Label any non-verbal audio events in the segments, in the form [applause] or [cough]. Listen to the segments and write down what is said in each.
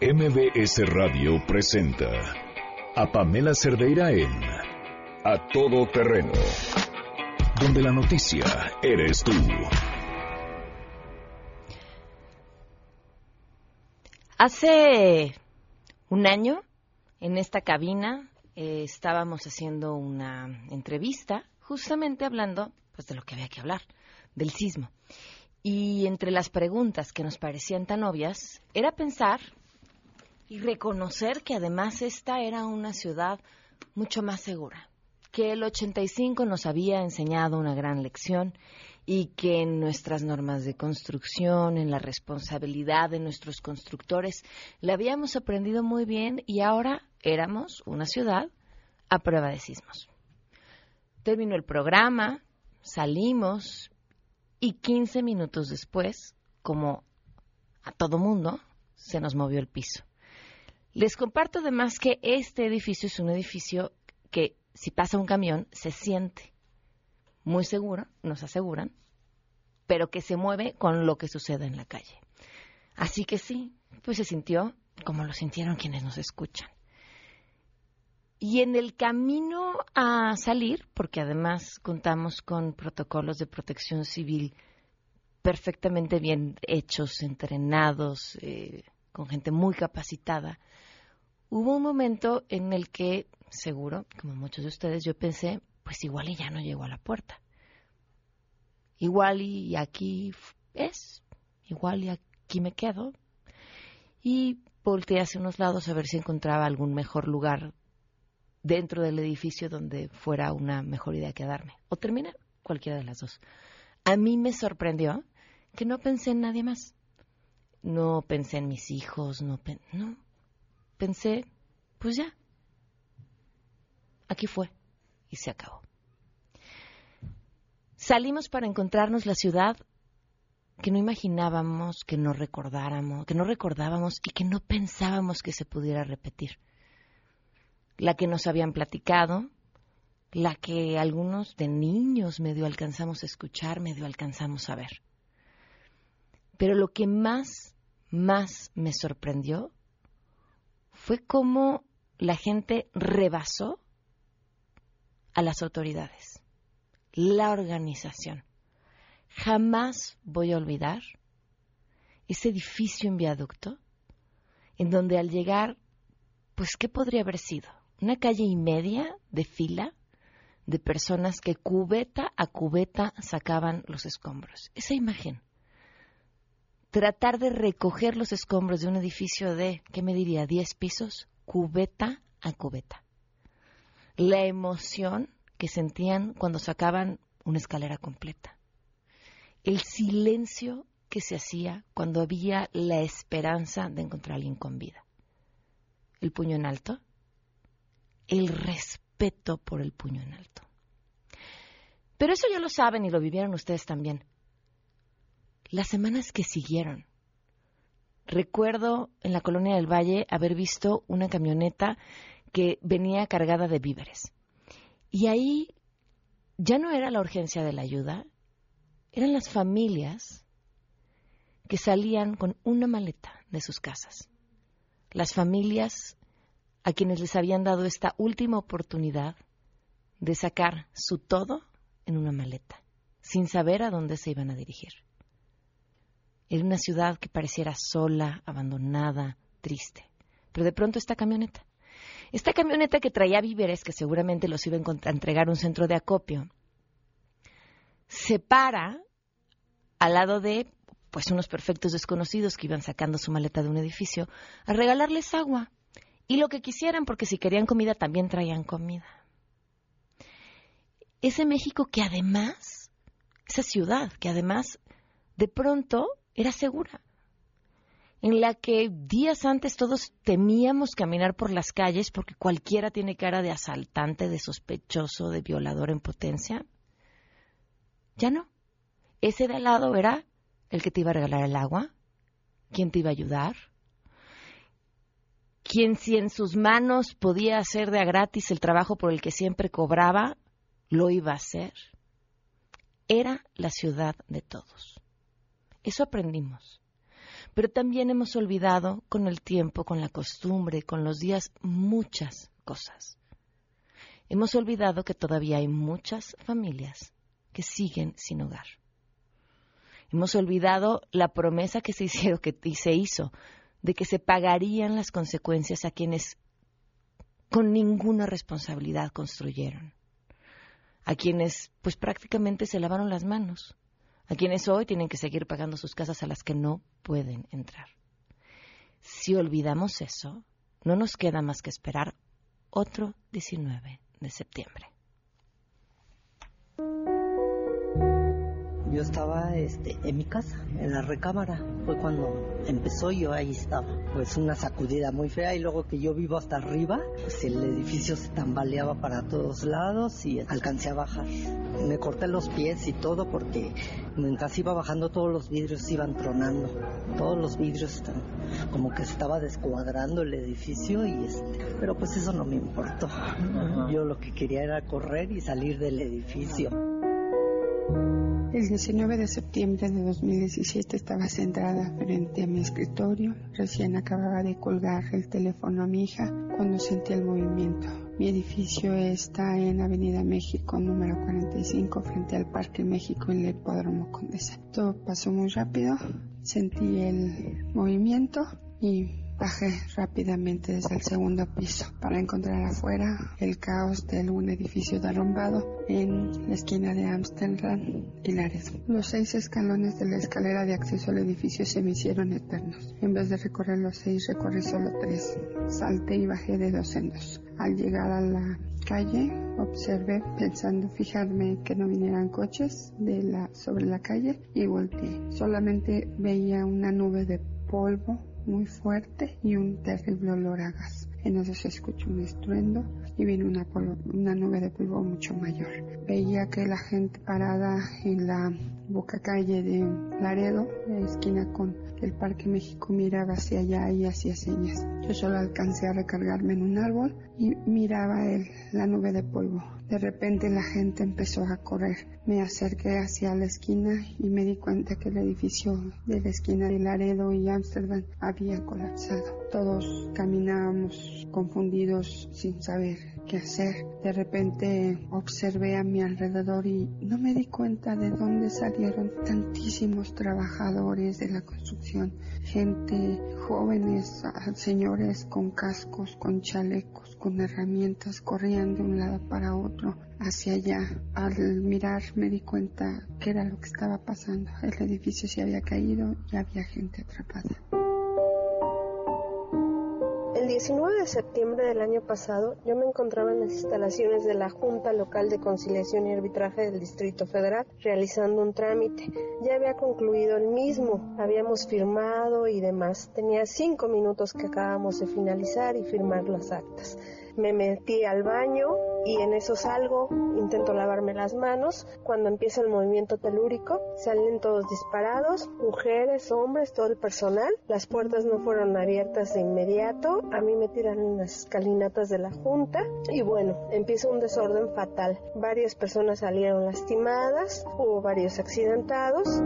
MBS Radio presenta a Pamela Cerdeira en A Todo Terreno, donde la noticia eres tú. Hace un año, en esta cabina, eh, estábamos haciendo una entrevista, justamente hablando pues, de lo que había que hablar, del sismo. Y entre las preguntas que nos parecían tan obvias, era pensar y reconocer que además esta era una ciudad mucho más segura, que el 85 nos había enseñado una gran lección y que en nuestras normas de construcción, en la responsabilidad de nuestros constructores, la habíamos aprendido muy bien y ahora éramos una ciudad a prueba de sismos. Terminó el programa, salimos y 15 minutos después, como a todo mundo, se nos movió el piso. Les comparto además que este edificio es un edificio que si pasa un camión se siente muy seguro, nos aseguran, pero que se mueve con lo que sucede en la calle. Así que sí, pues se sintió como lo sintieron quienes nos escuchan. Y en el camino a salir, porque además contamos con protocolos de protección civil perfectamente bien hechos, entrenados, eh, con gente muy capacitada, hubo un momento en el que, seguro, como muchos de ustedes, yo pensé, pues igual y ya no llego a la puerta. Igual y aquí es, igual y aquí me quedo. Y volteé hacia unos lados a ver si encontraba algún mejor lugar dentro del edificio donde fuera una mejor idea quedarme. O terminar cualquiera de las dos. A mí me sorprendió que no pensé en nadie más. No pensé en mis hijos, no, no pensé, pues ya, aquí fue y se acabó. Salimos para encontrarnos la ciudad que no imaginábamos, que no recordáramos, que no recordábamos y que no pensábamos que se pudiera repetir. La que nos habían platicado, la que algunos de niños medio alcanzamos a escuchar, medio alcanzamos a ver. Pero lo que más, más me sorprendió fue cómo la gente rebasó a las autoridades, la organización. Jamás voy a olvidar ese edificio en viaducto, en donde al llegar, pues, ¿qué podría haber sido? Una calle y media de fila de personas que cubeta a cubeta sacaban los escombros. Esa imagen tratar de recoger los escombros de un edificio de, ¿qué me diría?, 10 pisos, cubeta a cubeta. La emoción que sentían cuando sacaban una escalera completa. El silencio que se hacía cuando había la esperanza de encontrar a alguien con vida. El puño en alto. El respeto por el puño en alto. Pero eso ya lo saben y lo vivieron ustedes también las semanas que siguieron. Recuerdo en la colonia del Valle haber visto una camioneta que venía cargada de víveres. Y ahí ya no era la urgencia de la ayuda, eran las familias que salían con una maleta de sus casas. Las familias a quienes les habían dado esta última oportunidad de sacar su todo en una maleta, sin saber a dónde se iban a dirigir. Era una ciudad que pareciera sola, abandonada, triste. Pero de pronto esta camioneta, esta camioneta que traía víveres, que seguramente los iba a entregar un centro de acopio, se para al lado de pues unos perfectos desconocidos que iban sacando su maleta de un edificio a regalarles agua y lo que quisieran, porque si querían comida también traían comida. Ese México que además, esa ciudad que además de pronto era segura, en la que días antes todos temíamos caminar por las calles porque cualquiera tiene cara de asaltante, de sospechoso, de violador en potencia. Ya no. Ese de al lado era el que te iba a regalar el agua, quien te iba a ayudar, quien si en sus manos podía hacer de a gratis el trabajo por el que siempre cobraba, lo iba a hacer. Era la ciudad de todos. Eso aprendimos. Pero también hemos olvidado con el tiempo, con la costumbre, con los días, muchas cosas. Hemos olvidado que todavía hay muchas familias que siguen sin hogar. Hemos olvidado la promesa que se, hicieron, que se hizo de que se pagarían las consecuencias a quienes con ninguna responsabilidad construyeron, a quienes pues prácticamente se lavaron las manos, a quienes hoy tienen que seguir pagando sus casas a las que no pueden entrar. Si olvidamos eso, no nos queda más que esperar otro 19 de septiembre. Yo estaba este, en mi casa, en la recámara. Fue cuando empezó yo ahí estaba. Pues una sacudida muy fea y luego que yo vivo hasta arriba, pues el edificio se tambaleaba para todos lados y alcancé a bajar. Me corté los pies y todo porque mientras iba bajando todos los vidrios iban tronando. Todos los vidrios están como que estaba descuadrando el edificio y este, pero pues eso no me importó. Yo lo que quería era correr y salir del edificio. El 19 de septiembre de 2017 estaba sentada frente a mi escritorio. Recién acababa de colgar el teléfono a mi hija cuando sentí el movimiento. Mi edificio está en Avenida México, número 45, frente al Parque México en el Hipódromo Condesa. Todo pasó muy rápido. Sentí el movimiento y Bajé rápidamente desde el segundo piso para encontrar afuera el caos de un edificio derrumbado en la esquina de Amsterdam y Laredo. Los seis escalones de la escalera de acceso al edificio se me hicieron eternos. En vez de recorrer los seis, recorrí solo tres. Salté y bajé de dos en dos. Al llegar a la calle, observé pensando fijarme que no vinieran coches de la, sobre la calle y volteé. Solamente veía una nube de polvo muy fuerte y un terrible olor a gas. En eso se escuchó un estruendo y vino una, una nube de polvo mucho mayor. Veía que la gente parada en la boca calle de Laredo, la esquina con el Parque México, miraba hacia allá y hacía señas. Yo solo alcancé a recargarme en un árbol y miraba el, la nube de polvo. De repente la gente empezó a correr. Me acerqué hacia la esquina y me di cuenta que el edificio de la esquina de Laredo y Ámsterdam había colapsado. Todos caminábamos confundidos sin saber qué hacer. De repente observé a mi alrededor y no me di cuenta de dónde salieron tantísimos trabajadores de la construcción. Gente, jóvenes, señores con cascos, con chalecos, con herramientas, corrían de un lado para otro hacia allá. Al mirar me di cuenta que era lo que estaba pasando. El edificio se había caído y había gente atrapada. El 19 de septiembre del año pasado yo me encontraba en las instalaciones de la Junta Local de Conciliación y Arbitraje del Distrito Federal realizando un trámite. Ya había concluido el mismo, habíamos firmado y demás. Tenía cinco minutos que acabamos de finalizar y firmar las actas me metí al baño y en eso salgo, intento lavarme las manos. Cuando empieza el movimiento telúrico, salen todos disparados, mujeres, hombres, todo el personal. Las puertas no fueron abiertas de inmediato. A mí me tiran unas escalinatas de la junta y bueno, empieza un desorden fatal. Varias personas salieron lastimadas, hubo varios accidentados.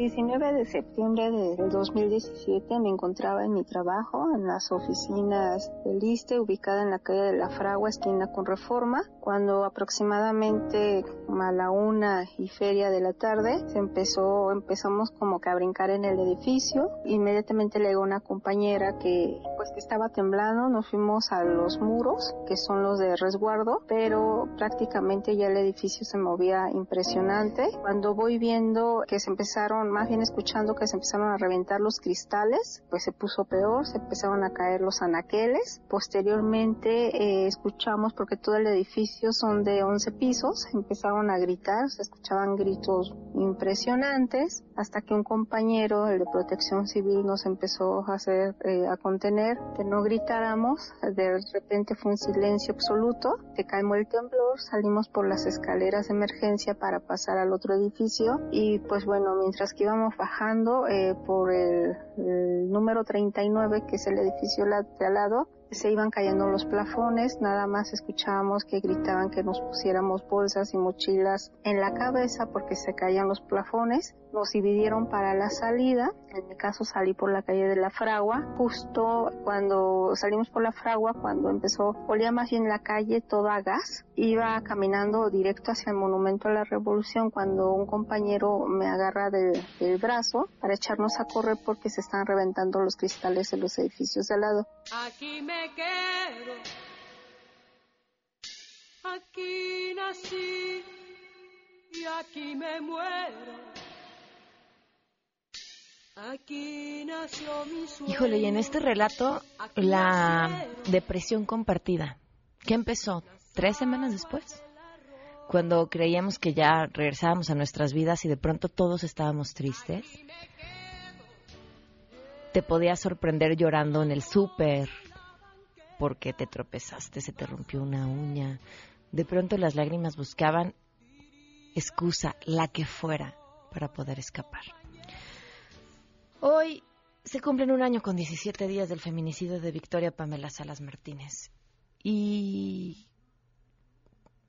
19 de septiembre del 2017 me encontraba en mi trabajo en las oficinas del ISTE ubicada en la calle de La Fragua, esquina con Reforma, cuando aproximadamente a la una y feria de la tarde se empezó, empezamos como que a brincar en el edificio. Inmediatamente le llegó una compañera que pues que estaba temblando, nos fuimos a los muros, que son los de resguardo, pero prácticamente ya el edificio se movía impresionante. Cuando voy viendo que se empezaron más bien escuchando que se empezaron a reventar los cristales, pues se puso peor, se empezaron a caer los anaqueles. Posteriormente eh, escuchamos, porque todo el edificio son de 11 pisos, empezaron a gritar, se escuchaban gritos impresionantes, hasta que un compañero, el de protección civil, nos empezó a hacer, eh, a contener, que no gritáramos, de repente fue un silencio absoluto, se calmó el temblor, salimos por las escaleras de emergencia para pasar al otro edificio y pues bueno, mientras que íbamos bajando eh, por el, número 39, que es el edificio de al lado, se iban cayendo los plafones, nada más escuchábamos que gritaban que nos pusiéramos bolsas y mochilas en la cabeza porque se caían los plafones. Nos dividieron para la salida, en mi caso salí por la calle de la Fragua, justo cuando salimos por la Fragua, cuando empezó, olía más bien la calle toda gas, iba caminando directo hacia el Monumento a la Revolución cuando un compañero me agarra del, brazo para echarnos a correr porque se están reventando los cristales de los edificios de al lado. Quedo. Aquí nací y aquí me muero. Aquí nació mi sueño. Híjole, y en este relato, la depresión compartida, ¿qué empezó? ¿Tres semanas después? Cuando creíamos que ya regresábamos a nuestras vidas y de pronto todos estábamos tristes. Te podías sorprender llorando en el súper porque te tropezaste, se te rompió una uña. De pronto las lágrimas buscaban excusa, la que fuera, para poder escapar. Hoy se cumplen un año con 17 días del feminicidio de Victoria Pamela Salas Martínez. Y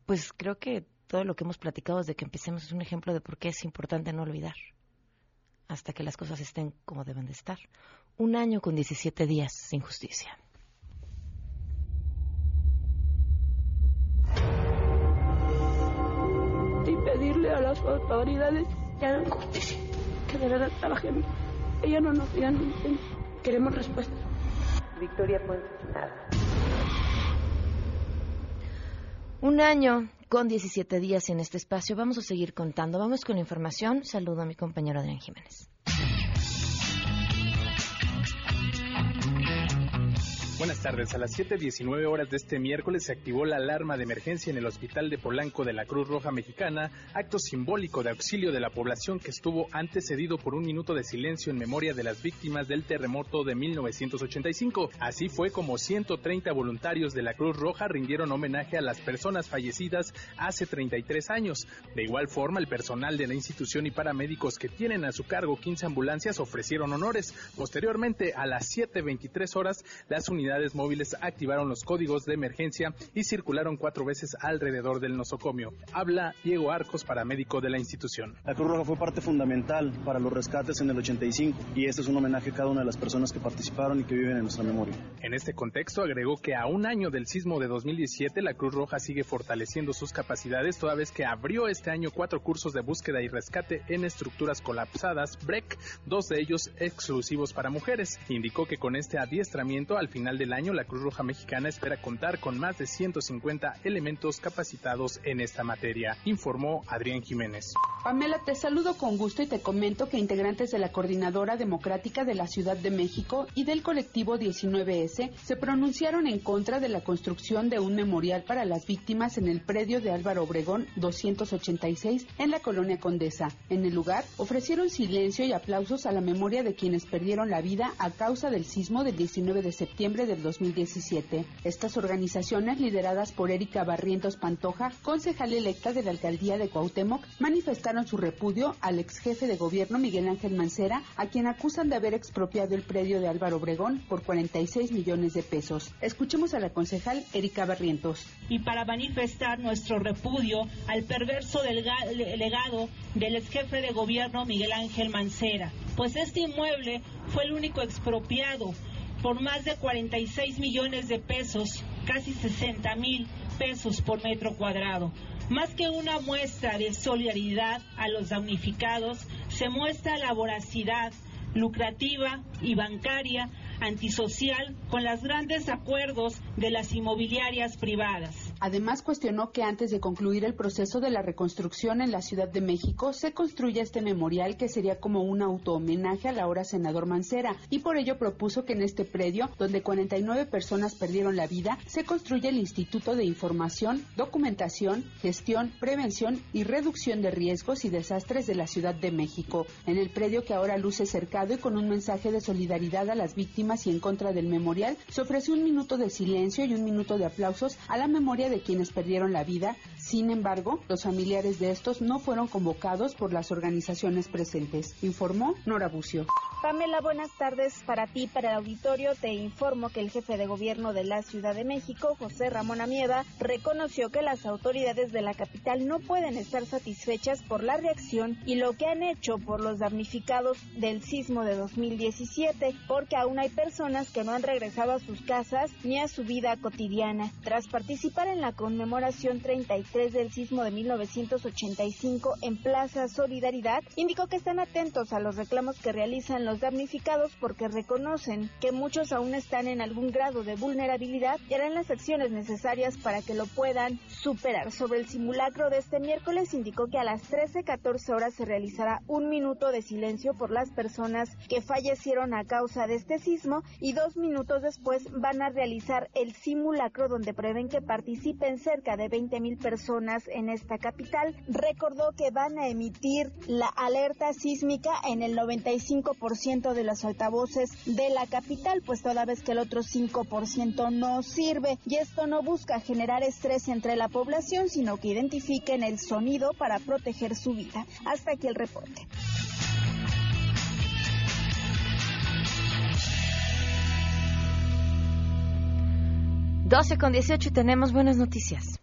pues creo que todo lo que hemos platicado desde que empecemos es un ejemplo de por qué es importante no olvidar hasta que las cosas estén como deben de estar. Un año con 17 días sin justicia. Autoridades que hagan justicia, que de verdad trabajen ella no nos digan, queremos respuesta. Victoria nada. Un año con 17 días en este espacio. Vamos a seguir contando. Vamos con la información. Saludo a mi compañero Adrián Jiménez. Tardes. A las 7.19 horas de este miércoles se activó la alarma de emergencia en el Hospital de Polanco de la Cruz Roja Mexicana, acto simbólico de auxilio de la población que estuvo antecedido por un minuto de silencio en memoria de las víctimas del terremoto de 1985. Así fue como 130 voluntarios de la Cruz Roja rindieron homenaje a las personas fallecidas hace 33 años. De igual forma, el personal de la institución y paramédicos que tienen a su cargo 15 ambulancias ofrecieron honores. Posteriormente, a las 7.23 horas, las unidades móviles activaron los códigos de emergencia y circularon cuatro veces alrededor del nosocomio. Habla Diego Arcos, paramédico de la institución. La Cruz Roja fue parte fundamental para los rescates en el 85 y este es un homenaje a cada una de las personas que participaron y que viven en nuestra memoria. En este contexto agregó que a un año del sismo de 2017 la Cruz Roja sigue fortaleciendo sus capacidades toda vez que abrió este año cuatro cursos de búsqueda y rescate en estructuras colapsadas, BREC, dos de ellos exclusivos para mujeres. Indicó que con este adiestramiento al final del año, la Cruz Roja Mexicana espera contar con más de 150 elementos capacitados en esta materia, informó Adrián Jiménez. Pamela, te saludo con gusto y te comento que integrantes de la Coordinadora Democrática de la Ciudad de México y del colectivo 19S se pronunciaron en contra de la construcción de un memorial para las víctimas en el predio de Álvaro Obregón 286 en la colonia Condesa. En el lugar ofrecieron silencio y aplausos a la memoria de quienes perdieron la vida a causa del sismo del 19 de septiembre del 2017. Estas organizaciones, lideradas por Erika Barrientos Pantoja, concejal electa de la alcaldía de Cuauhtémoc, manifestaron su repudio al ex jefe de gobierno Miguel Ángel Mancera, a quien acusan de haber expropiado el predio de Álvaro Obregón por 46 millones de pesos. Escuchemos a la concejal Erika Barrientos. Y para manifestar nuestro repudio al perverso legado del ex jefe de gobierno Miguel Ángel Mancera, pues este inmueble fue el único expropiado por más de 46 millones de pesos, casi 60 mil pesos por metro cuadrado. Más que una muestra de solidaridad a los damnificados, se muestra la voracidad lucrativa y bancaria antisocial con los grandes acuerdos de las inmobiliarias privadas. Además, cuestionó que antes de concluir el proceso de la reconstrucción en la Ciudad de México, se construya este memorial que sería como un auto-homenaje al ahora senador Mancera, y por ello propuso que en este predio, donde 49 personas perdieron la vida, se construya el Instituto de Información, Documentación, Gestión, Prevención y Reducción de Riesgos y Desastres de la Ciudad de México. En el predio que ahora luce cercado y con un mensaje de solidaridad a las víctimas y en contra del memorial, se ofreció un minuto de silencio y un minuto de aplausos a la memoria de quienes perdieron la vida Sin embargo, los familiares de estos no fueron convocados por las organizaciones presentes, informó Nora Bucio. Pamela, buenas tardes para ti, para el auditorio. Te informo que el jefe de gobierno de la Ciudad de México, José Ramón Amieva, reconoció que las autoridades de la capital no pueden estar satisfechas por la reacción y lo que han hecho por los damnificados del sismo de 2017, porque aún hay personas que no han regresado a sus casas ni a su vida cotidiana. Tras participar en la conmemoración 33 del sismo de 1985 en Plaza Solidaridad, indicó que están atentos a los reclamos que realizan los damnificados porque reconocen que muchos aún están en algún grado de vulnerabilidad y harán las acciones necesarias para que lo puedan superar. Sobre el simulacro de este miércoles indicó que a las 13.14 horas se realizará un minuto de silencio por las personas que fallecieron a causa de este sismo y dos minutos después van a realizar el simulacro donde prevén que participen cerca de 20 mil personas en esta capital. Recordó que van a emitir la alerta sísmica en el 95% de los altavoces de la capital, pues toda vez que el otro 5% no sirve. Y esto no busca generar estrés entre la población, sino que identifiquen el sonido para proteger su vida. Hasta aquí el reporte. Doce con 18 y tenemos buenas noticias.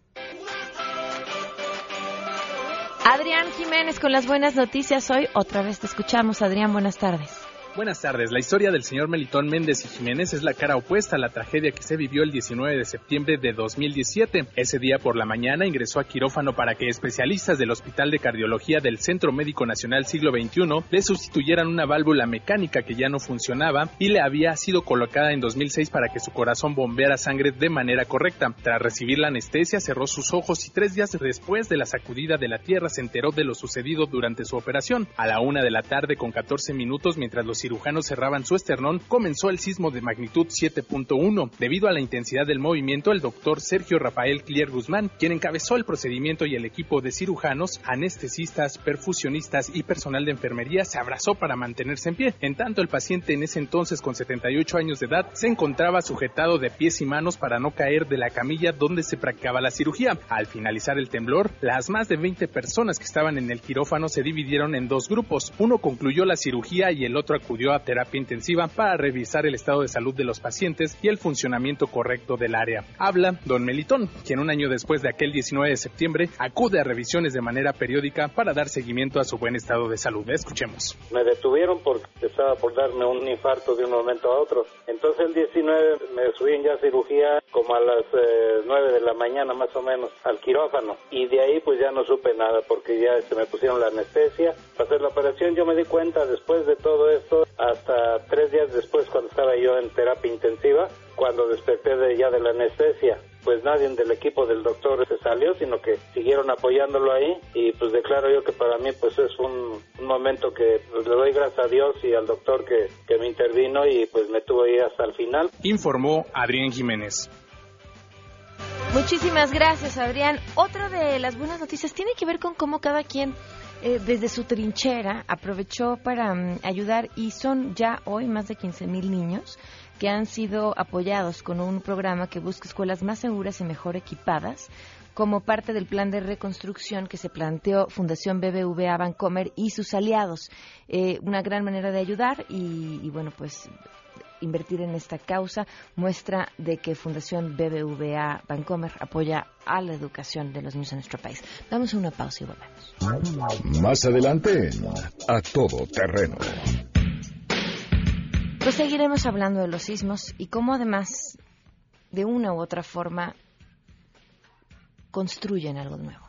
Adrián Jiménez con las buenas noticias hoy. Otra vez te escuchamos. Adrián, buenas tardes. Buenas tardes. La historia del señor Melitón Méndez y Jiménez es la cara opuesta a la tragedia que se vivió el 19 de septiembre de 2017. Ese día por la mañana ingresó a quirófano para que especialistas del Hospital de Cardiología del Centro Médico Nacional Siglo XXI le sustituyeran una válvula mecánica que ya no funcionaba y le había sido colocada en 2006 para que su corazón bombeara sangre de manera correcta. Tras recibir la anestesia cerró sus ojos y tres días después de la sacudida de la tierra se enteró de lo sucedido durante su operación. A la una de la tarde con 14 minutos mientras los cirujanos cerraban su esternón, comenzó el sismo de magnitud 7.1. Debido a la intensidad del movimiento, el doctor Sergio Rafael Clier Guzmán, quien encabezó el procedimiento y el equipo de cirujanos, anestesistas, perfusionistas y personal de enfermería se abrazó para mantenerse en pie. En tanto, el paciente en ese entonces con 78 años de edad se encontraba sujetado de pies y manos para no caer de la camilla donde se practicaba la cirugía. Al finalizar el temblor, las más de 20 personas que estaban en el quirófano se dividieron en dos grupos. Uno concluyó la cirugía y el otro acudió a terapia intensiva para revisar el estado de salud de los pacientes y el funcionamiento correcto del área. Habla don Melitón, quien un año después de aquel 19 de septiembre acude a revisiones de manera periódica para dar seguimiento a su buen estado de salud. Escuchemos. Me detuvieron porque estaba por darme un infarto de un momento a otro. Entonces el 19 me subí en ya cirugía como a las eh, 9 de la mañana más o menos al quirófano y de ahí pues ya no supe nada porque ya se me pusieron la anestesia. Para hacer la operación yo me di cuenta después de todo esto hasta tres días después cuando estaba yo en terapia intensiva, cuando desperté de, ya de la anestesia. Pues nadie del equipo del doctor se salió, sino que siguieron apoyándolo ahí y pues declaro yo que para mí pues es un, un momento que pues, le doy gracias a Dios y al doctor que, que me intervino y pues me tuvo ahí hasta el final. Informó Adrián Jiménez. Muchísimas gracias, Adrián. Otra de las buenas noticias tiene que ver con cómo cada quien eh, desde su trinchera aprovechó para um, ayudar y son ya hoy más de 15 mil niños que han sido apoyados con un programa que busca escuelas más seguras y mejor equipadas como parte del plan de reconstrucción que se planteó Fundación BBVA Bancomer y sus aliados. Eh, una gran manera de ayudar y, y bueno, pues invertir en esta causa muestra de que Fundación BBVA Bancomer apoya a la educación de los niños en nuestro país. Damos una pausa y volvemos. Más adelante A Todo Terreno. Pues seguiremos hablando de los sismos y cómo además de una u otra forma construyen algo nuevo.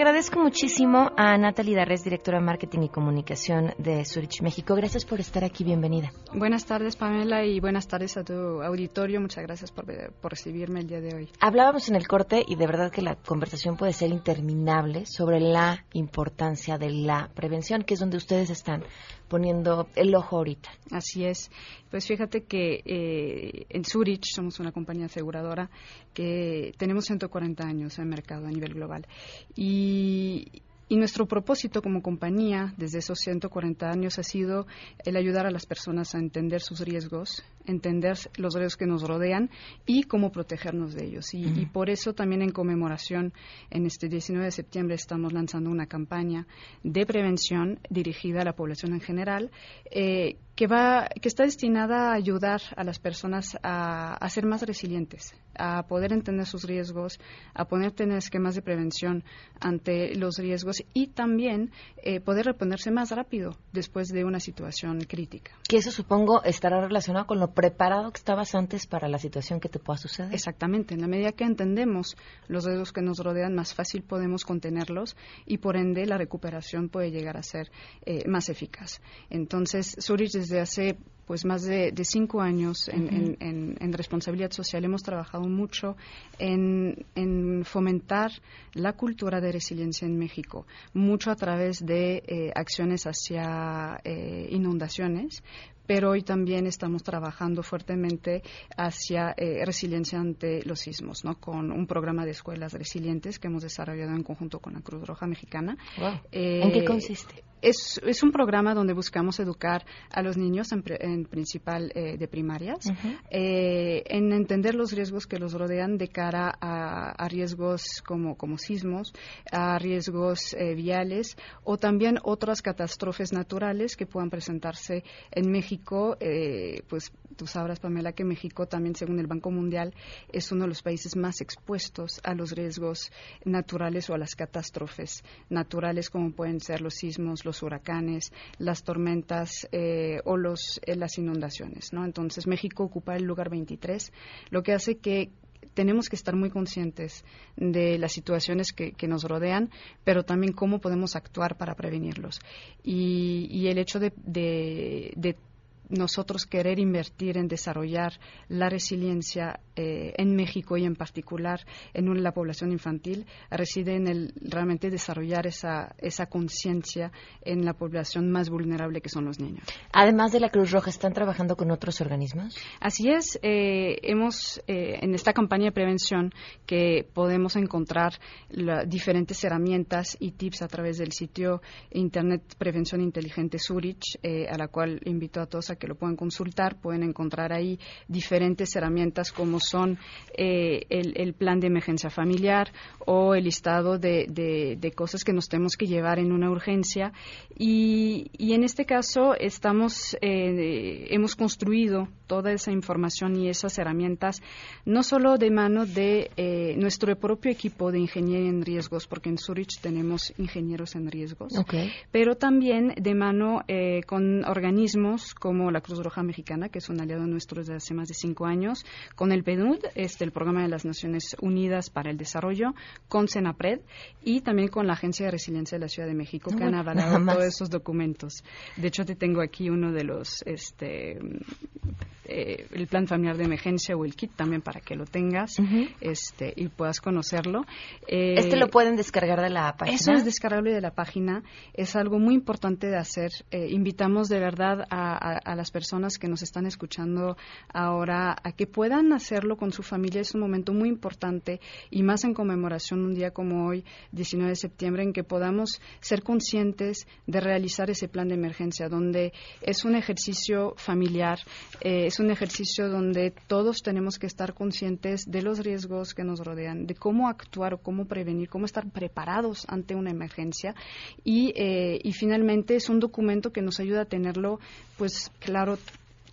Agradezco muchísimo a Natalie Darres, directora de Marketing y Comunicación de Zurich, México. Gracias por estar aquí, bienvenida. Buenas tardes, Pamela, y buenas tardes a tu auditorio. Muchas gracias por, por recibirme el día de hoy. Hablábamos en el corte y de verdad que la conversación puede ser interminable sobre la importancia de la prevención, que es donde ustedes están poniendo el ojo ahorita. Así es. Pues fíjate que eh, en Zurich somos una compañía aseguradora que tenemos 140 años en mercado a nivel global. Y, y nuestro propósito como compañía desde esos 140 años ha sido el ayudar a las personas a entender sus riesgos, entender los riesgos que nos rodean y cómo protegernos de ellos. Y, y, por eso también en conmemoración, en este 19 de septiembre estamos lanzando una campaña de prevención dirigida a la población en general. Eh, que, va, que está destinada a ayudar a las personas a, a, ser más resilientes, a poder entender sus riesgos, a poder tener esquemas de prevención ante los riesgos y también eh, poder reponerse más rápido después de una situación crítica. Que eso supongo estará relacionado con lo preparado que estabas antes para la situación que te pueda suceder. Exactamente, en la medida que entendemos los riesgos que nos rodean, más fácil podemos contenerlos y por ende la recuperación puede llegar a ser eh, más eficaz. Entonces, Zurich desde hace pues más de, de cinco años en, uh -huh. en, en, en, responsabilidad social hemos trabajado mucho en, fomentar la cultura de resiliencia en México, mucho a través de eh, acciones hacia eh, inundaciones, pero hoy también estamos trabajando fuertemente hacia eh, resiliencia ante los sismos, ¿no? con un programa de escuelas resilientes que hemos desarrollado en conjunto con la Cruz Roja Mexicana. Wow. Eh, ¿En qué consiste? Es, es, un programa donde buscamos educar a los niños, en, en principal eh, de primarias, uh -huh. en entender los riesgos que los rodean de cara a, a riesgos como, como, sismos, a riesgos viales o también otras catástrofes naturales que puedan presentarse en México México, eh, pues tú sabrás, Pamela, que México también, según el Banco Mundial, es uno de los países más expuestos a los riesgos naturales o a las catástrofes naturales, como pueden ser los sismos, los huracanes, las tormentas eh, o los, eh, las inundaciones. ¿no? Entonces, México ocupa el lugar 23, lo que hace que tenemos que estar muy conscientes de las situaciones que, nos rodean, pero también cómo podemos actuar para prevenirlos. Y, el hecho de nosotros querer invertir en desarrollar la resiliencia eh, en México y en particular en la población infantil reside en el realmente desarrollar esa, esa conciencia en la población más vulnerable que son los niños. Además de la Cruz Roja, ¿están trabajando con otros organismos? Así es. Eh, hemos, eh, en esta campaña de prevención, que podemos encontrar la, diferentes herramientas y tips a través del sitio Internet Prevención Inteligente Zurich, a la cual invito a todos a que lo puedan consultar, pueden encontrar ahí diferentes herramientas como son eh, el, el, plan de emergencia familiar o el listado de, de, de, cosas que nos tenemos que llevar en una urgencia. Y, y en este caso estamos, eh, hemos construido toda esa información y esas herramientas, no solo de mano de eh, nuestro propio equipo de ingeniería en riesgos, porque en Zurich tenemos ingenieros en riesgos, okay. pero también de mano eh, con organismos como la Cruz Roja Mexicana, que es un aliado nuestro desde hace más de cinco años, con el PNUD, este, el Programa de las Naciones Unidas para el Desarrollo, con CENAPRED y también con la Agencia de Resiliencia de la Ciudad de México, que han avalado todos esos documentos. De hecho, te tengo aquí uno de los este, eh, el plan familiar de emergencia o el kit también para que lo tengas uh -huh. este, y puedas conocerlo. Eh, ¿Este lo pueden descargar de la página? Eso es descargable de la página. Es algo muy importante de hacer. Eh, invitamos de verdad a, a, a, las personas que nos están escuchando ahora a que puedan hacerlo con su familia. Es un momento muy importante y más en conmemoración un día como hoy, 19 de septiembre, en que podamos ser conscientes de realizar ese plan de emergencia, donde es un ejercicio familiar, eh, es un ejercicio donde todos tenemos que estar conscientes de los riesgos que nos rodean, de cómo actuar o cómo prevenir, cómo estar preparados ante una emergencia y, eh, y finalmente es un documento que nos ayuda a tenerlo pues claro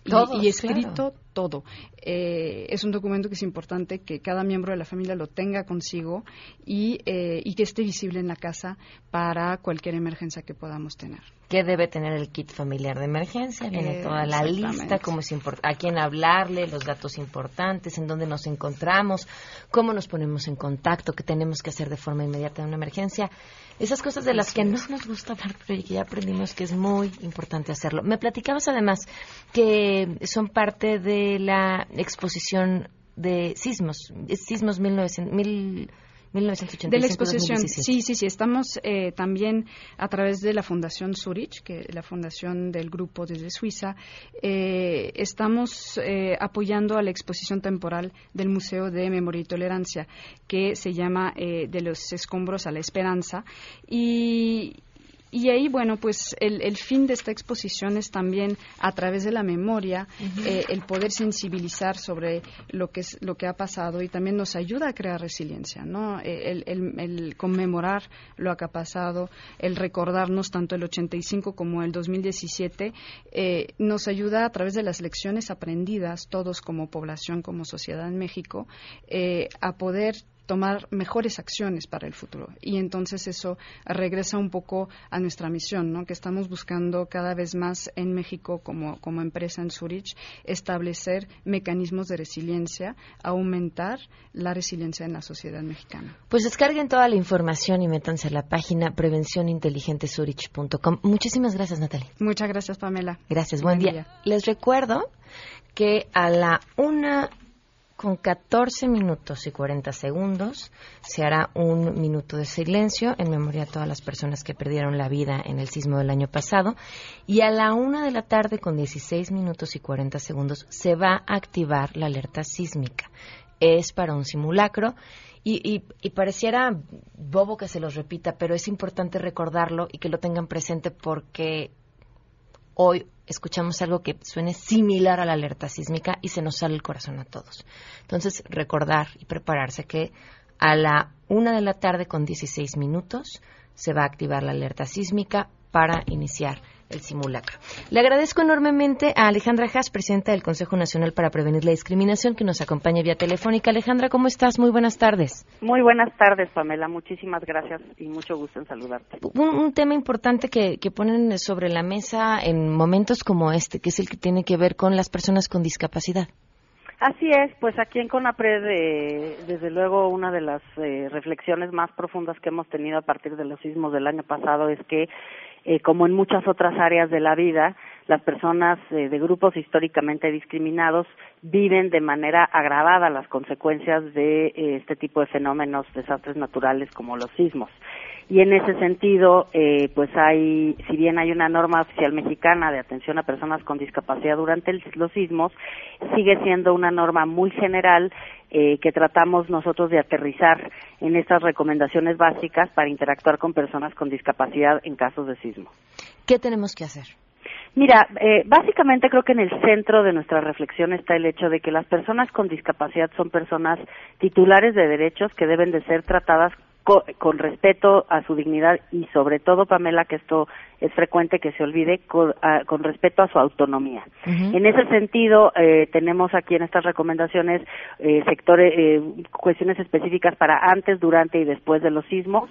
y, y, escrito claro. Todo. Eh, es un documento que es importante que cada miembro de la familia lo tenga consigo y, eh, y que esté visible en la casa para cualquier emergencia que podamos tener. ¿Qué debe tener el kit familiar de emergencia? Viene toda la lista, cómo es a quién hablarle, los datos importantes, en dónde nos encontramos, cómo nos ponemos en contacto, qué tenemos que hacer de forma inmediata en una emergencia. Esas cosas de las que no nos gusta hablar, pero que ya aprendimos que es muy importante hacerlo. Me platicabas además que son parte de la exposición de sismos, sismos 1900, de la exposición, sí, sí, sí. Estamos eh, también a través de la Fundación Zurich, que la fundación del grupo desde Suiza, eh, estamos eh, apoyando a la exposición temporal del Museo de Memoria y Tolerancia, que se llama De los escombros a la esperanza. Y, y ahí, bueno, pues el, fin de esta exposición es también a través de la memoria eh, el poder sensibilizar sobre lo que es lo que ha pasado y también nos ayuda a crear resiliencia, ¿no? Eh, el, conmemorar lo que ha pasado, el recordarnos tanto el 85 como el 2017 eh, nos ayuda a través de las lecciones aprendidas todos como población, como sociedad en México, a poder tomar mejores acciones para el futuro. Y entonces eso regresa un poco a nuestra misión, ¿no? que estamos buscando cada vez más en México como, como empresa en Zurich establecer mecanismos de resiliencia, aumentar la resiliencia en la sociedad mexicana. Pues descarguen toda la información y métanse a la página prevencioninteligentezurich.com. Muchísimas gracias, Natalia. Muchas gracias, Pamela. Gracias, buen, día. Les recuerdo que a la una con 14 minutos y 40 segundos se hará un minuto de silencio en memoria a todas las personas que perdieron la vida en el sismo del año pasado. Y a la una de la tarde, con 16 minutos y 40 segundos, se va a activar la alerta sísmica. Es para un simulacro. Y, y, pareciera bobo que se los repita, pero es importante recordarlo y que lo tengan presente porque hoy escuchamos algo que suene similar a la alerta sísmica y se nos sale el corazón a todos. Entonces, recordar y prepararse que a la una de la tarde con 16 minutos se va a activar la alerta sísmica para iniciar el simulacro. Le agradezco enormemente a Alejandra Haas, presidenta del Consejo Nacional para Prevenir la Discriminación, que nos acompaña vía telefónica. Alejandra, ¿cómo estás? Muy buenas tardes. Muy buenas tardes, Pamela. Muchísimas gracias y mucho gusto en saludarte. Un, tema importante que, ponen sobre la mesa en momentos como este, que es el que tiene que ver con las personas con discapacidad. Así es, pues aquí en CONAPRED, eh, desde luego, una de las eh, reflexiones más profundas que hemos tenido a partir de los sismos del año pasado es que eh, como en muchas otras áreas de la vida, las personas eh, de grupos históricamente discriminados viven de manera agravada las consecuencias de eh, este tipo de fenómenos, desastres naturales como los sismos. Y en ese sentido, pues hay, si bien hay una norma oficial mexicana de atención a personas con discapacidad durante los sismos, sigue siendo una norma muy general eh, que tratamos nosotros de aterrizar en estas recomendaciones básicas para interactuar con personas con discapacidad en casos de sismo. ¿Qué tenemos que hacer? Mira, eh, básicamente creo que en el centro de nuestra reflexión está el hecho de que las personas con discapacidad son personas titulares de derechos que deben de ser tratadas con, respeto a su dignidad y sobre todo, Pamela, que esto es frecuente que se olvide, con, respeto a su autonomía. En ese sentido, eh, tenemos aquí en estas recomendaciones eh, sectores, eh, cuestiones específicas para antes, durante y después de los sismos,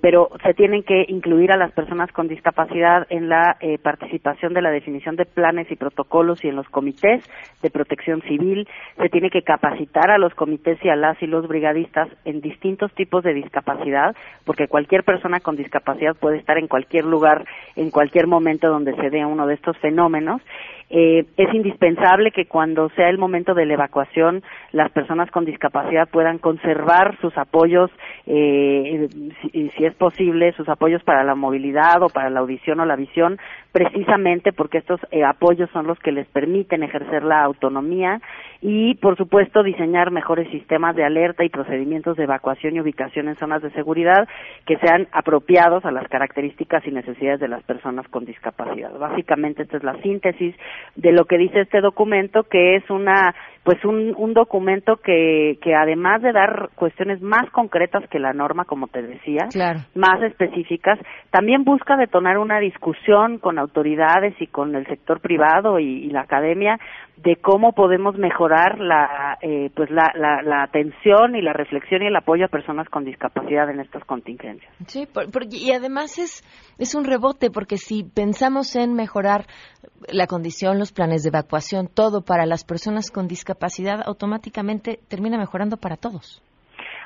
pero se tienen que incluir a las personas con discapacidad en la participación de la definición de planes y protocolos y en los comités de protección civil. Se tiene que capacitar a los comités y a las y los brigadistas en distintos tipos de discapacidad, porque cualquier persona con discapacidad puede estar en cualquier lugar, en cualquier momento donde se dé uno de estos fenómenos. Eh, es indispensable que cuando sea el momento de la evacuación, las personas con discapacidad puedan conservar sus apoyos, eh, si, es posible, sus apoyos para la movilidad o para la audición o la visión, precisamente porque estos eh, apoyos son los que les permiten ejercer la autonomía y, por supuesto, diseñar mejores sistemas de alerta y procedimientos de evacuación y ubicación en zonas de seguridad que sean apropiados a las características y necesidades de las personas con discapacidad. Básicamente, esta es la síntesis de lo que dice este documento, que es una pues un, un documento que, que además de dar cuestiones más concretas que la norma, como te decía, más específicas, también busca detonar una discusión con autoridades y con el sector privado y, la academia de cómo podemos mejorar la eh, pues la, la, la, atención y la reflexión y el apoyo a personas con discapacidad en estas contingencias. Sí, y además es es un rebote porque si pensamos en mejorar la condición, los planes de evacuación, todo para las personas con discapacidad, automáticamente termina mejorando para todos.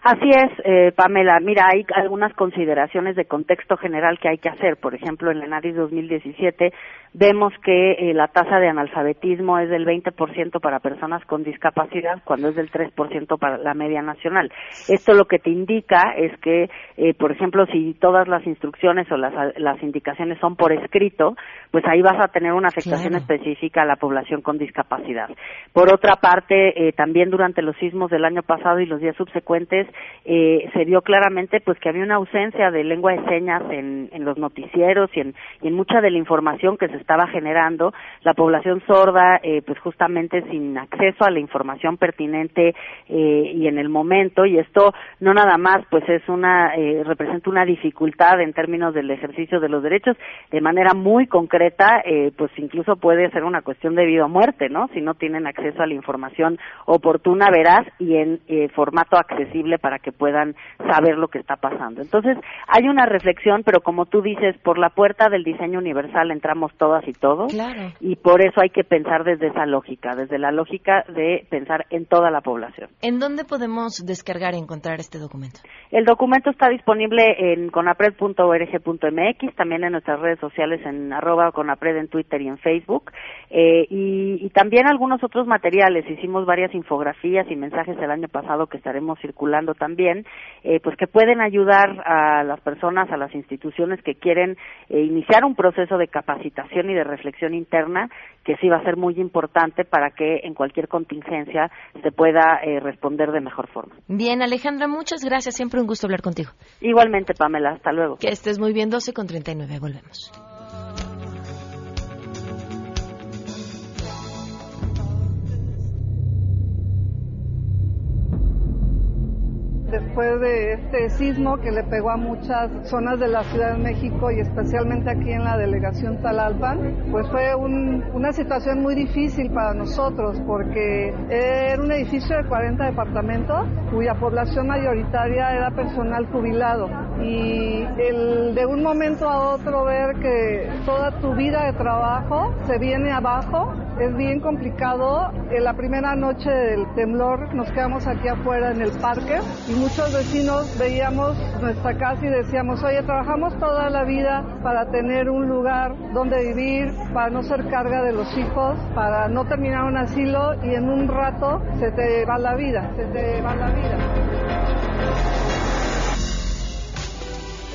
Así es, eh, Pamela. Mira, hay algunas consideraciones de contexto general que hay que hacer. Por ejemplo, en la ENADIS 2017 vemos que eh, la tasa de analfabetismo es del 20% para personas con discapacidad, cuando es del 3% para la media nacional. Esto lo que te indica es que, eh, por ejemplo, si todas las instrucciones o las, las, indicaciones son por escrito, pues ahí vas a tener una afectación específica a la población con discapacidad. Por otra parte, también durante los sismos del año pasado y los días subsecuentes, eh, se vio claramente pues que había una ausencia de lengua de señas en, en los noticieros y en, y en, mucha de la información que se estaba generando la población sorda eh, pues justamente sin acceso a la información pertinente eh, y en el momento y esto no nada más pues es una eh, representa una dificultad en términos del ejercicio de los derechos de manera muy concreta eh, pues incluso puede ser una cuestión de vida o muerte no si no tienen acceso a la información oportuna veraz y en eh, formato accesible para que puedan saber lo que está pasando. Entonces, hay una reflexión, pero como tú dices, por la puerta del diseño universal entramos todas y todos, y por eso hay que pensar desde esa lógica, desde la lógica de pensar en toda la población. ¿En dónde podemos descargar y encontrar este documento? El documento está disponible en conapred.org.mx, también en nuestras redes sociales en arroba conapred en Twitter y en Facebook, eh, y, y también algunos otros materiales. Hicimos varias infografías y mensajes el año pasado que estaremos circulando también, eh, pues que pueden ayudar a las personas, a las instituciones que quieren eh, iniciar un proceso de capacitación y de reflexión interna, que sí va a ser muy importante para que en cualquier contingencia se pueda eh, responder de mejor forma. Bien, Alejandra, muchas gracias. Siempre un gusto hablar contigo. Igualmente, Pamela. Hasta luego. Que estés muy bien. 12 con 39. Volvemos. Después de este sismo que le pegó a muchas zonas de la Ciudad de México y especialmente aquí en la delegación Talalpan, pues fue una situación muy difícil para nosotros porque era un edificio de 40 departamentos cuya población mayoritaria era personal jubilado. Y el de un momento a otro ver que toda tu vida de trabajo se viene abajo es bien complicado. En la primera noche del temblor nos quedamos aquí afuera en el parque y muchos vecinos veíamos nuestra casa y decíamos, oye, trabajamos toda la vida para tener un lugar donde vivir, para no ser carga de los hijos, para no terminar un asilo y en un rato se te va la vida, se te va la vida.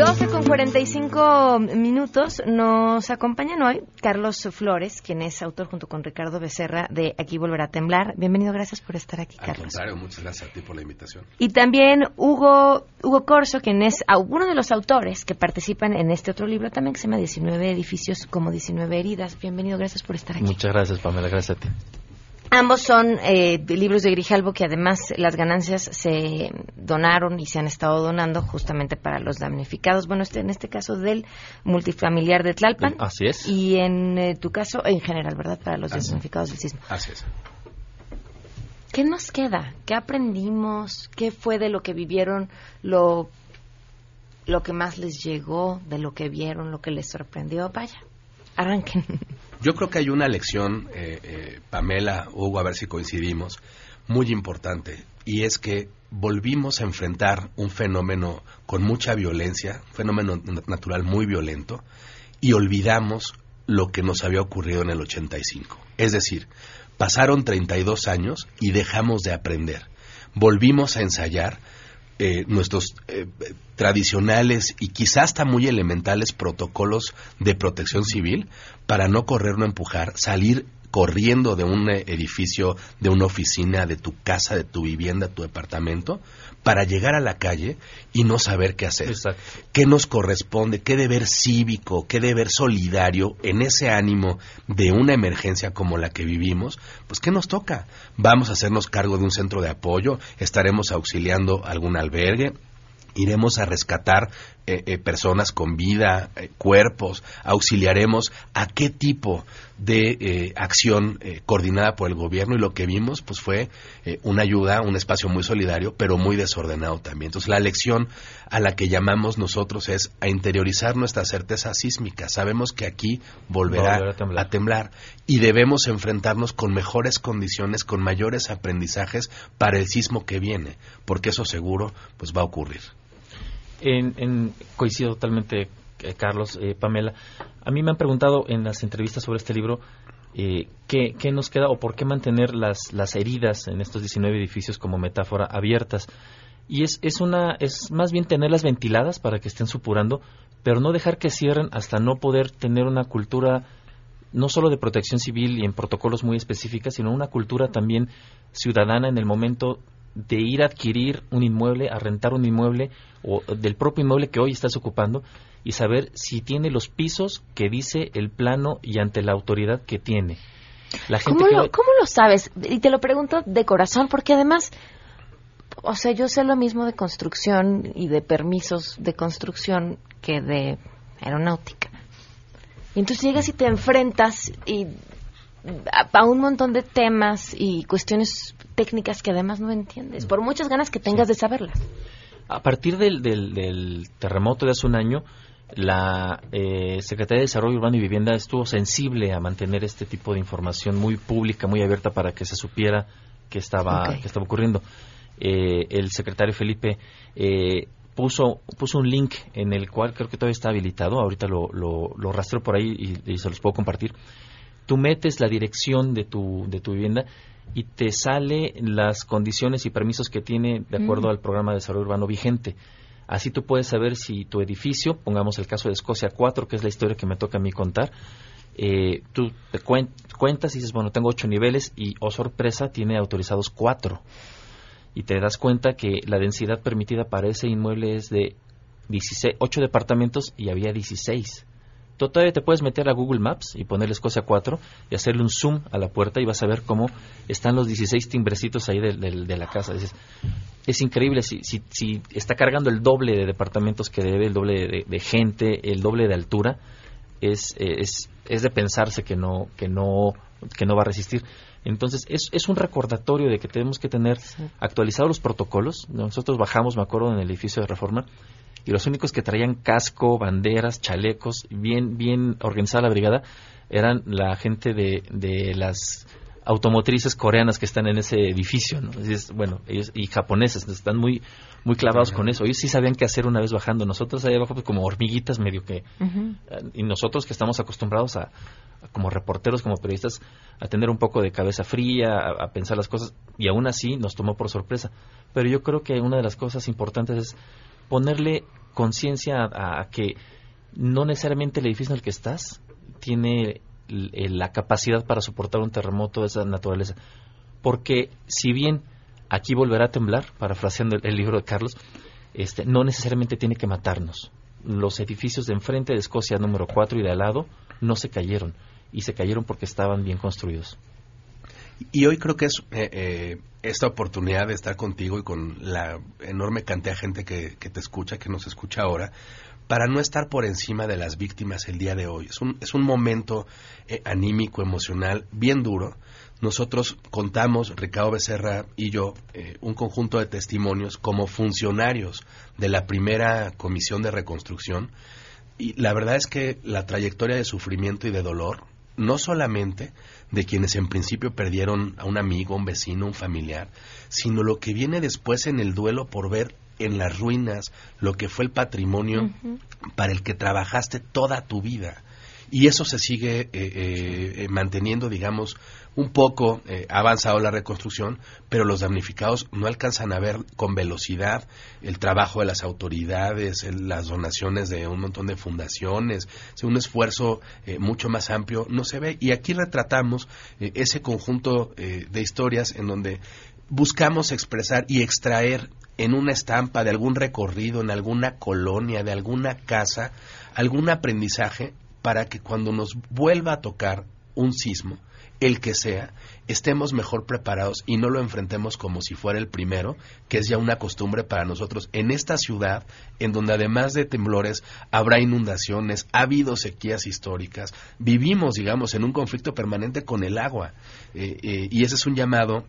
12 con 45 minutos. Nos acompañan hoy Carlos Flores, quien es autor junto con Ricardo Becerra de Aquí Volverá a Temblar. Bienvenido, gracias por estar aquí, Al Carlos. contrario, muchas gracias a ti por la invitación. Y también Hugo, Hugo Corso, quien es uno de los autores que participan en este otro libro también que se llama 19 edificios como 19 heridas. Bienvenido, gracias por estar aquí. Muchas gracias, Pamela, gracias a ti. Ambos son eh, de libros de Grijalvo que además las ganancias se donaron y se han estado donando justamente para los damnificados. Bueno, este, en este caso del multifamiliar de Tlalpan. Así es. Y en eh, tu caso, en general, ¿verdad? Para los damnificados del sismo. Así es. ¿Qué nos queda? ¿Qué aprendimos? ¿Qué fue de lo que vivieron? Lo, lo que más les llegó, de lo que vieron, lo que les sorprendió. Vaya, arranquen. Yo creo que hay una lección, eh, eh, Pamela, Hugo, a ver si coincidimos, muy importante, y es que volvimos a enfrentar un fenómeno con mucha violencia, un fenómeno natural muy violento, y olvidamos lo que nos había ocurrido en el 85. Es decir, pasaron 32 años y dejamos de aprender. Volvimos a ensayar eh, nuestros eh, tradicionales y quizás hasta muy elementales protocolos de protección civil para no correr, no empujar, salir corriendo de un edificio, de una oficina, de tu casa, de tu vivienda, tu departamento, para llegar a la calle y no saber qué hacer. ¿Qué nos corresponde? ¿Qué deber cívico? ¿Qué deber solidario en ese ánimo de una emergencia como la que vivimos? Pues ¿qué nos toca? Vamos a hacernos cargo de un centro de apoyo, estaremos auxiliando algún albergue, iremos a rescatar eh, eh, personas con vida, eh, cuerpos, auxiliaremos a qué tipo de acción coordinada por el gobierno y lo que vimos pues fue una ayuda, un espacio muy solidario, pero muy desordenado también. Entonces la lección a la que llamamos nosotros es a interiorizar nuestra certeza sísmica. Sabemos que aquí volverá, a, temblar. a temblar y debemos enfrentarnos con mejores condiciones, con mayores aprendizajes para el sismo que viene, porque eso seguro pues va a ocurrir. En, coincido totalmente, eh, Carlos, eh, Pamela. A mí me han preguntado en las entrevistas sobre este libro eh, ¿qué, nos queda o por qué mantener las, las heridas en estos 19 edificios como metáfora abiertas. Y es, es, una, es más bien tenerlas ventiladas para que estén supurando, pero no dejar que cierren hasta no poder tener una cultura no solo de protección civil y en protocolos muy específicas, sino una cultura también ciudadana en el momento de ir a adquirir un inmueble, a rentar un inmueble o del propio inmueble que hoy estás ocupando y saber si tiene los pisos que dice el plano y ante la autoridad que tiene. La ¿Cómo, lo, ¿Cómo lo sabes? Y te lo pregunto de corazón porque además, o sea, yo sé lo mismo de construcción y de permisos de construcción que de aeronáutica. Y entonces llegas y te enfrentas y a, un montón de temas y cuestiones técnicas que además no entiendes, por muchas ganas que tengas de saberlas. A partir del, del, terremoto de hace un año, la eh, Secretaría de Desarrollo Urbano y Vivienda estuvo sensible a mantener este tipo de información muy pública, muy abierta para que se supiera qué estaba, estaba ocurriendo. Eh, el secretario Felipe eh, puso, puso un link en el cual creo que todavía está habilitado, ahorita lo, lo, rastreo por ahí y, y, se los puedo compartir, tú metes la dirección de tu, de tu vivienda y te sale las condiciones y permisos que tiene de acuerdo mm. al programa de desarrollo urbano vigente. Así tú puedes saber si tu edificio, pongamos el caso de Escocia 4, que es la historia que me toca a mí contar, eh, tú te cuentas y dices, bueno, tengo ocho niveles y, oh sorpresa, tiene autorizados cuatro. Y te das cuenta que la densidad permitida para ese inmueble es de 16, 8 departamentos y había 16 todavía te puedes meter a Google Maps y ponerle Escocia 4 y hacerle un zoom a la puerta y vas a ver cómo están los 16 timbrecitos ahí de, la casa. es increíble si, si, está cargando el doble de departamentos que debe, el doble de, gente, el doble de altura. Es, es, es, de pensarse que no, que no, que no va a resistir. Entonces, es, es un recordatorio de que tenemos que tener actualizados los protocolos. Nosotros bajamos, me acuerdo, en el edificio de Reforma, y los únicos que traían casco, banderas, chalecos, bien, bien organizada la brigada, eran la gente de, de las automotrices coreanas que están en ese edificio, ¿no? bueno, ellos y japoneses están muy muy clavados con eso. Ellos sí sabían qué hacer una vez bajando. Nosotros ahí abajo pues, como hormiguitas medio que eh, y nosotros que estamos acostumbrados a, como reporteros, como periodistas, a tener un poco de cabeza fría, a, a pensar las cosas y aún así nos tomó por sorpresa. Pero yo creo que una de las cosas importantes es ponerle conciencia a, que no necesariamente el edificio en el que estás tiene la capacidad para soportar un terremoto de esa naturaleza. Porque si bien aquí volverá a temblar, parafraseando el, libro de Carlos, este, no necesariamente tiene que matarnos. Los edificios de enfrente de Escocia número 4 y de al lado no se cayeron, y se cayeron porque estaban bien construidos. Y hoy creo que es eh, eh, esta oportunidad de estar contigo y con la enorme cantidad de gente que, te escucha, que nos escucha ahora, para no estar por encima de las víctimas el día de hoy. Es un, es un momento eh, anímico, emocional, bien duro. Nosotros contamos, Ricardo Becerra y yo, un conjunto de testimonios como funcionarios de la primera comisión de reconstrucción. Y la verdad es que la trayectoria de sufrimiento y de dolor, no solamente de quienes en principio perdieron a un amigo, un vecino, un familiar, sino lo que viene después en el duelo por ver en las ruinas lo que fue el patrimonio para el que trabajaste toda tu vida. Y eso se sigue eh, eh, manteniendo, digamos, un poco eh, avanzado la reconstrucción, pero los damnificados no alcanzan a ver con velocidad el trabajo de las autoridades, las donaciones de un montón de fundaciones, un esfuerzo mucho más amplio no se ve. Y aquí retratamos ese conjunto de historias en donde buscamos expresar y extraer en una estampa de algún recorrido, en alguna colonia, de alguna casa, algún aprendizaje para que cuando nos vuelva a tocar un sismo, el que sea, estemos mejor preparados y no lo enfrentemos como si fuera el primero, que es ya una costumbre para nosotros en esta ciudad, en donde además de temblores habrá inundaciones, ha habido sequías históricas, vivimos, digamos, en un conflicto permanente con el agua, eh, eh, y ese es un llamado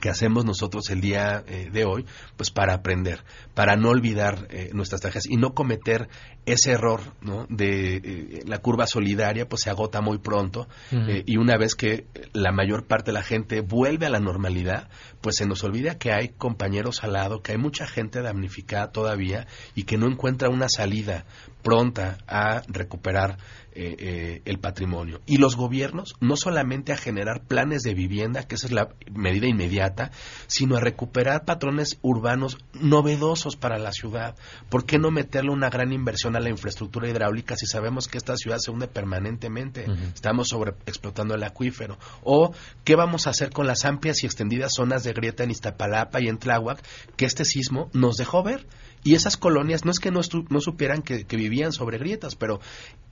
que hacemos nosotros el día eh, de hoy, pues para aprender, para no olvidar eh, nuestras tragedias y no cometer ese error, ¿no? De eh, la curva solidaria, pues se agota muy pronto y una vez que la mayor parte de la gente vuelve a la normalidad, pues se nos olvida que hay compañeros al lado, que hay mucha gente damnificada todavía y que no encuentra una salida pronta a recuperar eh, eh, el patrimonio. Y los gobiernos, no solamente a generar planes de vivienda, que esa es la medida inmediata, sino a recuperar patrones urbanos novedosos para la ciudad. ¿Por qué no meterle una gran inversión a la infraestructura hidráulica si sabemos que esta ciudad se hunde permanentemente? Estamos sobreexplotando el acuífero. ¿O qué vamos a hacer con las amplias y extendidas zonas de grieta en Iztapalapa y en Tláhuac que este sismo nos dejó ver? Y esas colonias no es que no, no supieran que, vivían sobre grietas, pero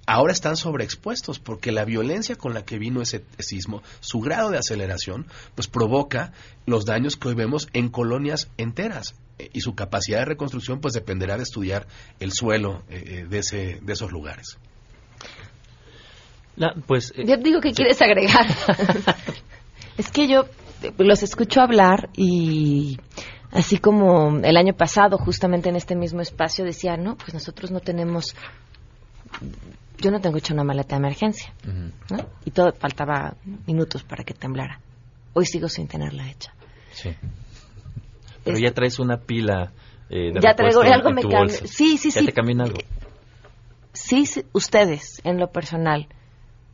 ahora están sobreexpuestos porque la violencia con la que vino ese sismo, su grado de aceleración, pues provoca los daños que hoy vemos en colonias enteras eh, y su capacidad de reconstrucción pues dependerá de estudiar el suelo eh, eh, de, ese, de esos lugares. pues, yo digo que quieres agregar. [laughs] es que yo los escucho hablar y Así como el año pasado, justamente en este mismo espacio, decía, no, pues nosotros no tenemos, yo no tengo hecho una maleta de emergencia, ¿no? Y todo, faltaba minutos para que temblara. Hoy sigo sin tenerla hecha. Sí. Pero ya traes una pila eh, de Ya traigo algo me cambia. Sí, sí, ¿Ya sí. te algo? Sí, sí, ustedes, en lo personal,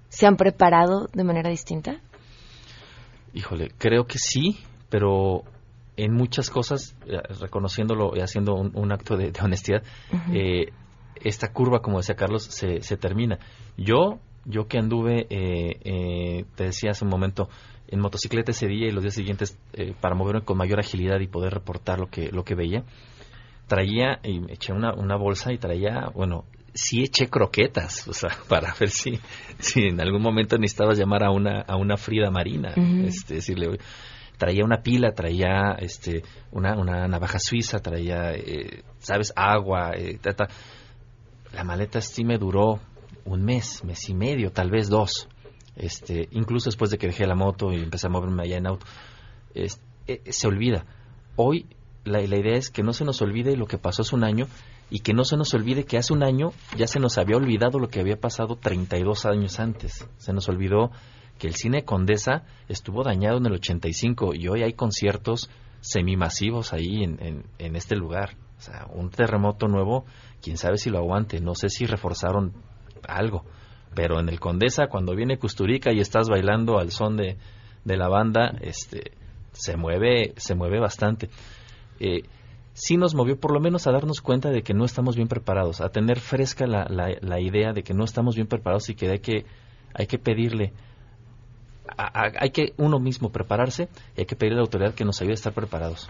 ¿se han preparado de manera distinta? Híjole, creo que sí, pero en muchas cosas, eh, reconociéndolo y haciendo un, acto de, honestidad, eh, esta curva, como decía Carlos, se, se termina. Yo, yo que anduve, eh, te decía hace un momento, en motocicleta ese día y los días siguientes para moverme con mayor agilidad y poder reportar lo que, lo que veía, traía y me eché una, una bolsa y traía, bueno, sí eché croquetas, o sea, [laughs] para ver si, si en algún momento necesitabas llamar a una, a una Frida Marina, este, decirle, traía una pila, traía este, una, una navaja suiza, traía, eh, ¿sabes?, agua. Eh, La maleta sí me duró un mes, mes y medio, tal vez dos. Este, incluso después de que dejé la moto y empecé a moverme allá en auto, eh, se olvida. Hoy la, la, idea es que no se nos olvide lo que pasó hace un año y que no se nos olvide que hace un año ya se nos había olvidado lo que había pasado 32 años antes. Se nos olvidó que el cine Condesa estuvo dañado en el 85 y hoy hay conciertos semimasivos ahí en, en, este lugar. O sea, un terremoto nuevo, quién sabe si lo aguante. No sé si reforzaron algo. Pero en el Condesa, cuando viene Custurica y estás bailando al son de, de la banda, este, se mueve, se mueve bastante. Eh, sí nos movió por lo menos a darnos cuenta de que no estamos bien preparados, a tener fresca la, la, la idea de que no estamos bien preparados y que hay que, hay que pedirle hay que uno mismo prepararse y hay que pedirle a la autoridad que nos ayude a estar preparados.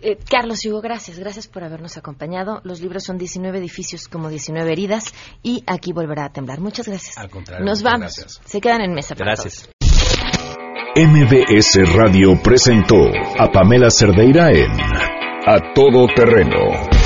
Eh, Carlos Hugo, gracias. Gracias por habernos acompañado. Los libros son 19 edificios como 19 heridas y aquí volverá a temblar. Muchas gracias. Al contrario. Nos vamos. Se quedan en mesa. gracias. MBS Radio presentó a Pamela Cerdeira en A Todo Terreno.